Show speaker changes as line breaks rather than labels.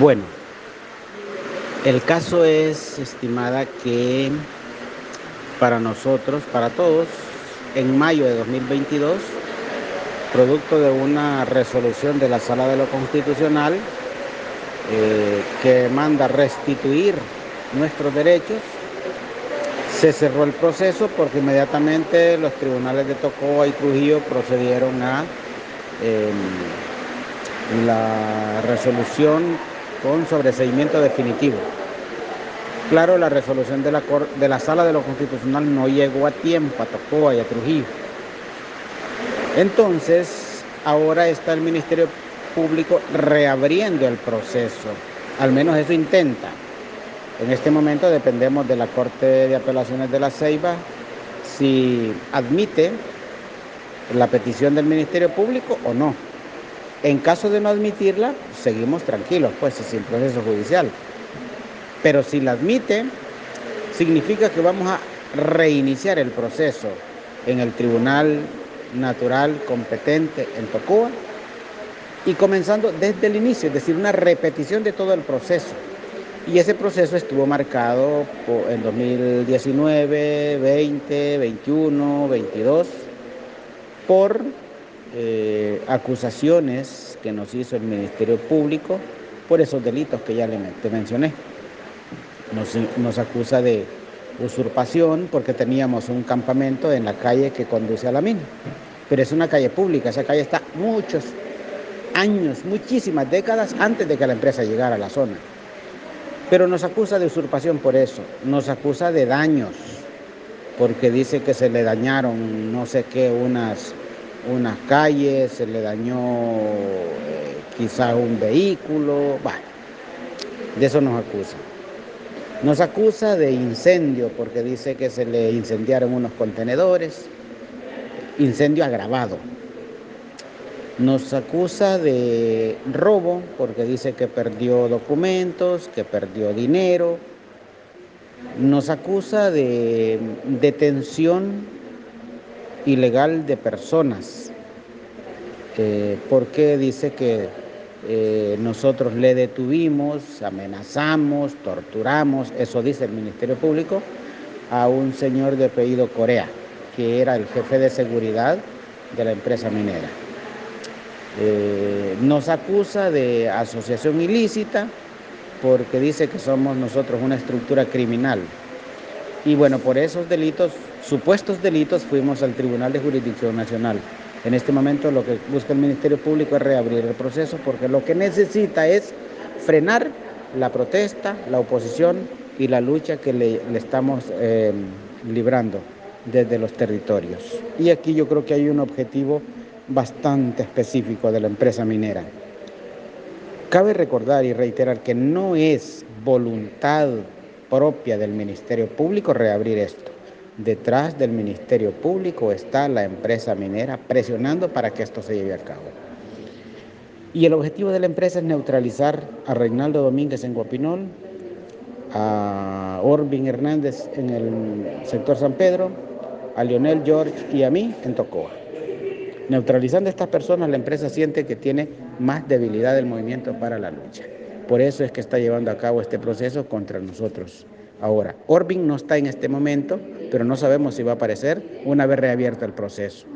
Bueno, el caso es, estimada, que para nosotros, para todos, en mayo de 2022, producto de una resolución de la Sala de lo Constitucional eh, que manda restituir nuestros derechos, se cerró el proceso porque inmediatamente los tribunales de Tocoa y Trujillo procedieron a em, la resolución con sobreseimiento definitivo. Claro, la resolución de la, de la Sala de lo Constitucional no llegó a tiempo a Tocoa y a Trujillo. Entonces, ahora está el Ministerio Público reabriendo el proceso. Al menos eso intenta. En este momento dependemos de la Corte de Apelaciones de la Ceiba si admite la petición del Ministerio Público o no. En caso de no admitirla, seguimos tranquilos, pues, sin proceso judicial. Pero si la admite, significa que vamos a reiniciar el proceso en el Tribunal Natural competente en Tocoa y comenzando desde el inicio, es decir, una repetición de todo el proceso. Y ese proceso estuvo marcado en 2019, 20, 21, 22 por eh, acusaciones que nos hizo el Ministerio Público por esos delitos que ya le, te mencioné. Nos, nos acusa de usurpación porque teníamos un campamento en la calle que conduce a la mina. Pero es una calle pública, esa calle está muchos años, muchísimas décadas antes de que la empresa llegara a la zona. Pero nos acusa de usurpación por eso, nos acusa de daños, porque dice que se le dañaron no sé qué, unas unas calles, se le dañó eh, quizás un vehículo, bueno, de eso nos acusa. Nos acusa de incendio porque dice que se le incendiaron unos contenedores, incendio agravado. Nos acusa de robo porque dice que perdió documentos, que perdió dinero. Nos acusa de detención ilegal de personas, eh, porque dice que eh, nosotros le detuvimos, amenazamos, torturamos, eso dice el Ministerio Público, a un señor de apellido Corea, que era el jefe de seguridad de la empresa minera. Eh, nos acusa de asociación ilícita porque dice que somos nosotros una estructura criminal. Y bueno, por esos delitos supuestos delitos fuimos al Tribunal de Jurisdicción Nacional. En este momento lo que busca el Ministerio Público es reabrir el proceso porque lo que necesita es frenar la protesta, la oposición y la lucha que le, estamos eh, librando desde los territorios. Y aquí yo creo que hay un objetivo bastante específico de la empresa minera. Cabe recordar y reiterar que no es voluntad propia del Ministerio Público reabrir esto. Detrás del Ministerio Público está la empresa minera presionando para que esto se lleve a cabo. Y el objetivo de la empresa es neutralizar a Reinaldo Domínguez en Guapinol, a Orbin Hernández en el sector San Pedro, a Lionel George y a mí en Tocoa. Neutralizando a estas personas, la empresa siente que tiene más debilidad del movimiento para la lucha. Por eso es que está llevando a cabo este proceso contra nosotros. Ahora, Orbin no está en este momento, pero no sabemos si va a aparecer una vez reabierto el proceso.